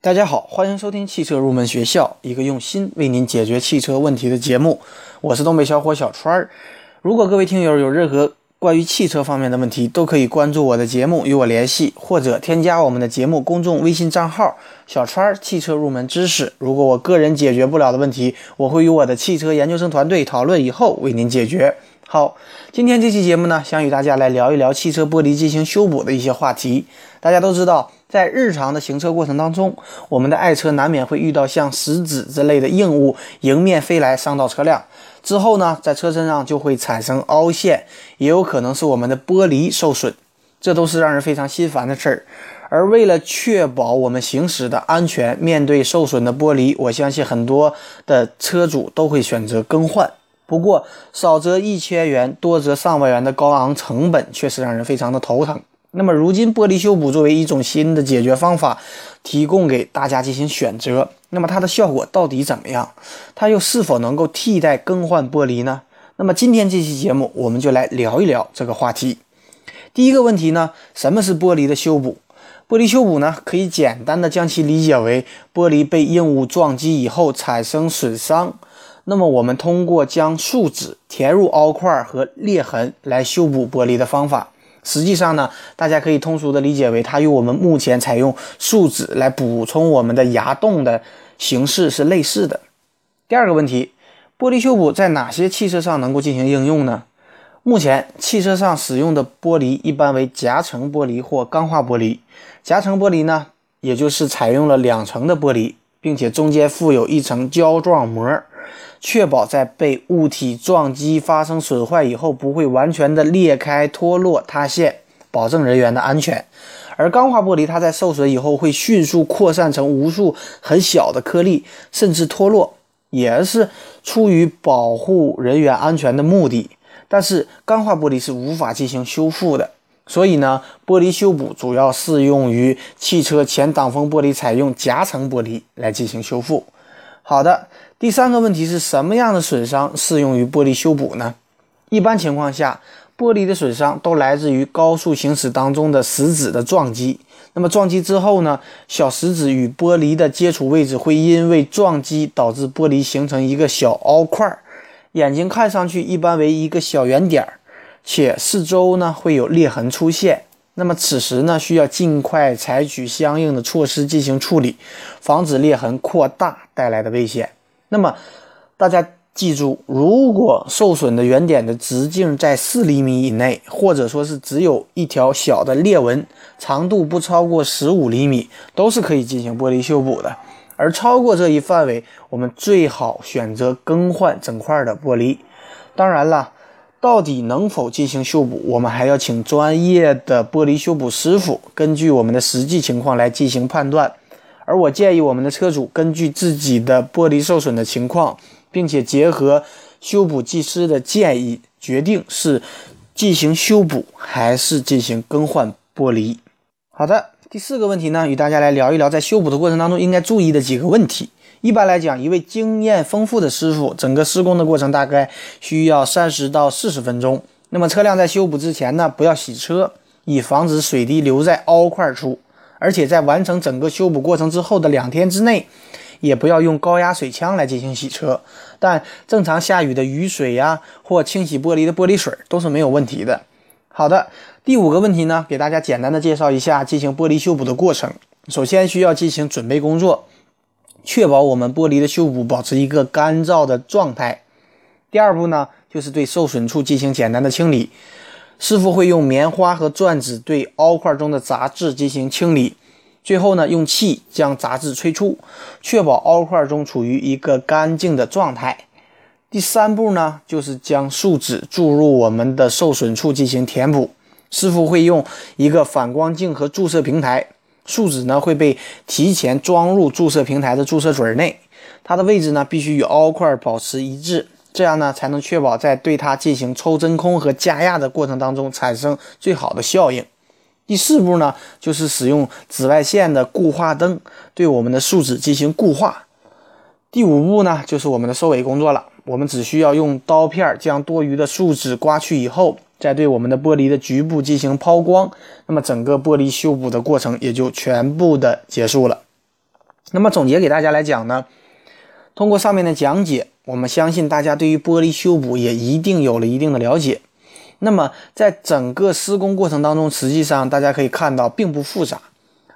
大家好，欢迎收听汽车入门学校，一个用心为您解决汽车问题的节目。我是东北小伙小川儿。如果各位听友有任何关于汽车方面的问题，都可以关注我的节目与我联系，或者添加我们的节目公众微信账号“小川儿汽车入门知识”。如果我个人解决不了的问题，我会与我的汽车研究生团队讨论以后为您解决。好，今天这期节目呢，想与大家来聊一聊汽车玻璃进行修补的一些话题。大家都知道。在日常的行车过程当中，我们的爱车难免会遇到像石子之类的硬物迎面飞来，伤到车辆。之后呢，在车身上就会产生凹陷，也有可能是我们的玻璃受损，这都是让人非常心烦的事儿。而为了确保我们行驶的安全，面对受损的玻璃，我相信很多的车主都会选择更换。不过，少则一千元，多则上万元的高昂成本，确实让人非常的头疼。那么，如今玻璃修补作为一种新的解决方法，提供给大家进行选择。那么，它的效果到底怎么样？它又是否能够替代更换玻璃呢？那么，今天这期节目，我们就来聊一聊这个话题。第一个问题呢，什么是玻璃的修补？玻璃修补呢，可以简单的将其理解为玻璃被硬物撞击以后产生损伤，那么我们通过将树脂填入凹块和裂痕来修补玻璃的方法。实际上呢，大家可以通俗的理解为，它与我们目前采用树脂来补充我们的牙洞的形式是类似的。第二个问题，玻璃修补在哪些汽车上能够进行应用呢？目前汽车上使用的玻璃一般为夹层玻璃或钢化玻璃。夹层玻璃呢，也就是采用了两层的玻璃，并且中间附有一层胶状膜。确保在被物体撞击发生损坏以后，不会完全的裂开、脱落、塌陷，保证人员的安全。而钢化玻璃，它在受损以后会迅速扩散成无数很小的颗粒，甚至脱落，也是出于保护人员安全的目的。但是钢化玻璃是无法进行修复的，所以呢，玻璃修补主要适用于汽车前挡风玻璃，采用夹层玻璃来进行修复。好的。第三个问题是什么样的损伤适用于玻璃修补呢？一般情况下，玻璃的损伤都来自于高速行驶当中的石子的撞击。那么撞击之后呢，小石子与玻璃的接触位置会因为撞击导致玻璃形成一个小凹块，眼睛看上去一般为一个小圆点儿，且四周呢会有裂痕出现。那么此时呢，需要尽快采取相应的措施进行处理，防止裂痕扩大带来的危险。那么，大家记住，如果受损的圆点的直径在四厘米以内，或者说是只有一条小的裂纹，长度不超过十五厘米，都是可以进行玻璃修补的。而超过这一范围，我们最好选择更换整块的玻璃。当然了，到底能否进行修补，我们还要请专业的玻璃修补师傅根据我们的实际情况来进行判断。而我建议我们的车主根据自己的玻璃受损的情况，并且结合修补技师的建议，决定是进行修补还是进行更换玻璃。好的，第四个问题呢，与大家来聊一聊在修补的过程当中应该注意的几个问题。一般来讲，一位经验丰富的师傅，整个施工的过程大概需要三十到四十分钟。那么车辆在修补之前呢，不要洗车，以防止水滴留在凹块处。而且在完成整个修补过程之后的两天之内，也不要用高压水枪来进行洗车。但正常下雨的雨水呀，或清洗玻璃的玻璃水都是没有问题的。好的，第五个问题呢，给大家简单的介绍一下进行玻璃修补的过程。首先需要进行准备工作，确保我们玻璃的修补保持一个干燥的状态。第二步呢，就是对受损处进行简单的清理。师傅会用棉花和钻子对凹块中的杂质进行清理，最后呢，用气将杂质吹出，确保凹块中处于一个干净的状态。第三步呢，就是将树脂注入我们的受损处进行填补。师傅会用一个反光镜和注射平台，树脂呢会被提前装入注射平台的注射嘴内，它的位置呢必须与凹块保持一致。这样呢，才能确保在对它进行抽真空和加压的过程当中产生最好的效应。第四步呢，就是使用紫外线的固化灯对我们的树脂进行固化。第五步呢，就是我们的收尾工作了。我们只需要用刀片将多余的树脂刮去以后，再对我们的玻璃的局部进行抛光，那么整个玻璃修补的过程也就全部的结束了。那么总结给大家来讲呢，通过上面的讲解，我们相信大家对于玻璃修补也一定有了一定的了解。那么在整个施工过程当中，实际上大家可以看到并不复杂，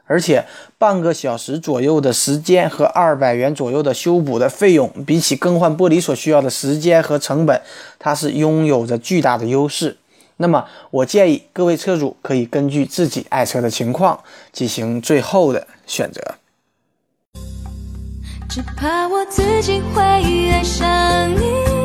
而且半个小时左右的时间和二百元左右的修补的费用，比起更换玻璃所需要的时间和成本，它是拥有着巨大的优势。那么我建议各位车主可以根据自己爱车的情况进行最后的选择。只怕我自己会爱上你，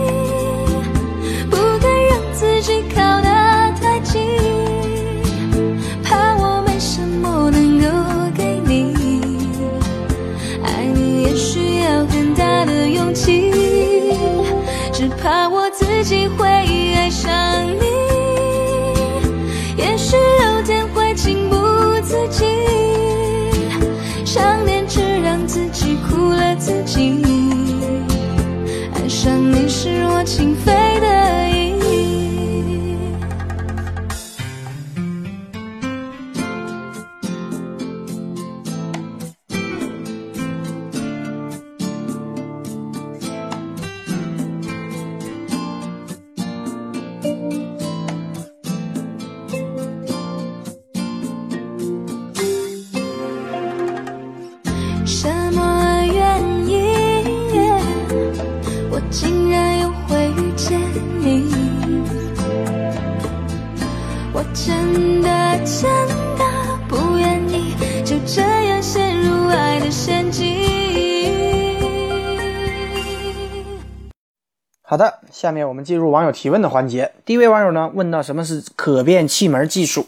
竟然又会遇见你。我真的真的不愿意就这样陷入爱的陷阱好的，下面我们进入网友提问的环节。第一位网友呢问到什么是可变气门技术？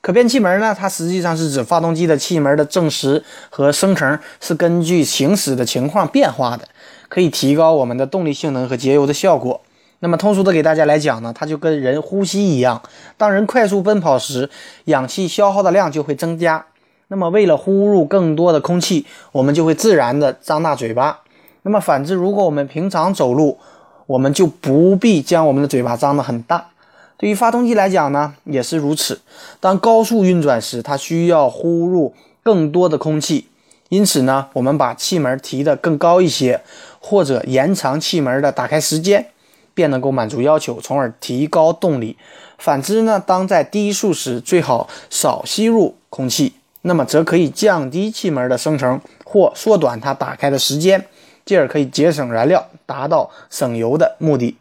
可变气门呢，它实际上是指发动机的气门的正时和升程是根据行驶的情况变化的，可以提高我们的动力性能和节油的效果。那么通俗的给大家来讲呢，它就跟人呼吸一样，当人快速奔跑时，氧气消耗的量就会增加。那么为了呼入更多的空气，我们就会自然的张大嘴巴。那么反之，如果我们平常走路，我们就不必将我们的嘴巴张得很大。对于发动机来讲呢，也是如此。当高速运转时，它需要呼入更多的空气，因此呢，我们把气门提得更高一些，或者延长气门的打开时间，便能够满足要求，从而提高动力。反之呢，当在低速时，最好少吸入空气，那么则可以降低气门的生成或缩短它打开的时间。进而可以节省燃料，达到省油的目的。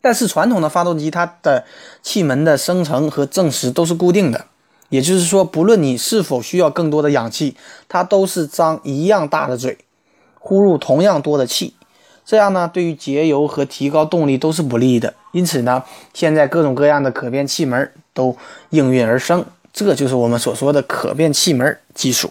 但是传统的发动机，它的气门的生成和正时都是固定的，也就是说，不论你是否需要更多的氧气，它都是张一样大的嘴，呼入同样多的气。这样呢，对于节油和提高动力都是不利的。因此呢，现在各种各样的可变气门都应运而生，这就是我们所说的可变气门技术。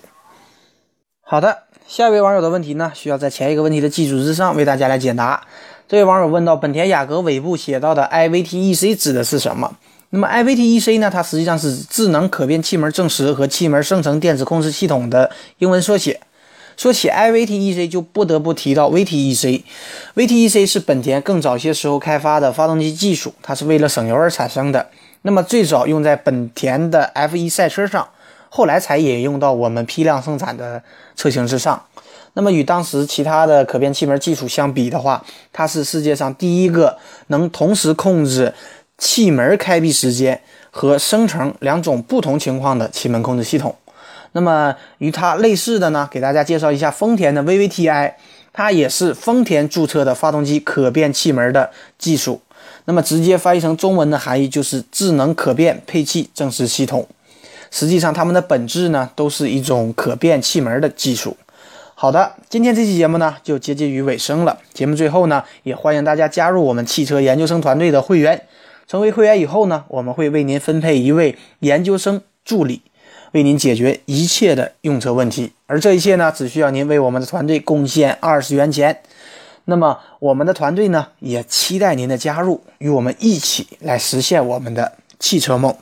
好的。下一位网友的问题呢，需要在前一个问题的基础之上为大家来解答。这位网友问到：本田雅阁尾部写到的 IVTEC 指的是什么？那么 IVTEC 呢？它实际上是智能可变气门正时和气门生成电子控制系统的英文缩写。说起 IVTEC，就不得不提到 VTEC。VTEC 是本田更早些时候开发的发动机技术，它是为了省油而产生的。那么最早用在本田的 F1 赛车上。后来才引用到我们批量生产的车型之上。那么与当时其他的可变气门技术相比的话，它是世界上第一个能同时控制气门开闭时间和生成两种不同情况的气门控制系统。那么与它类似的呢，给大家介绍一下丰田的 VVTi，它也是丰田注册的发动机可变气门的技术。那么直接翻译成中文的含义就是智能可变配气正时系统。实际上，它们的本质呢，都是一种可变气门的技术。好的，今天这期节目呢，就接近于尾声了。节目最后呢，也欢迎大家加入我们汽车研究生团队的会员。成为会员以后呢，我们会为您分配一位研究生助理，为您解决一切的用车问题。而这一切呢，只需要您为我们的团队贡献二十元钱。那么，我们的团队呢，也期待您的加入，与我们一起来实现我们的汽车梦。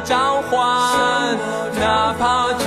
召唤，哪怕。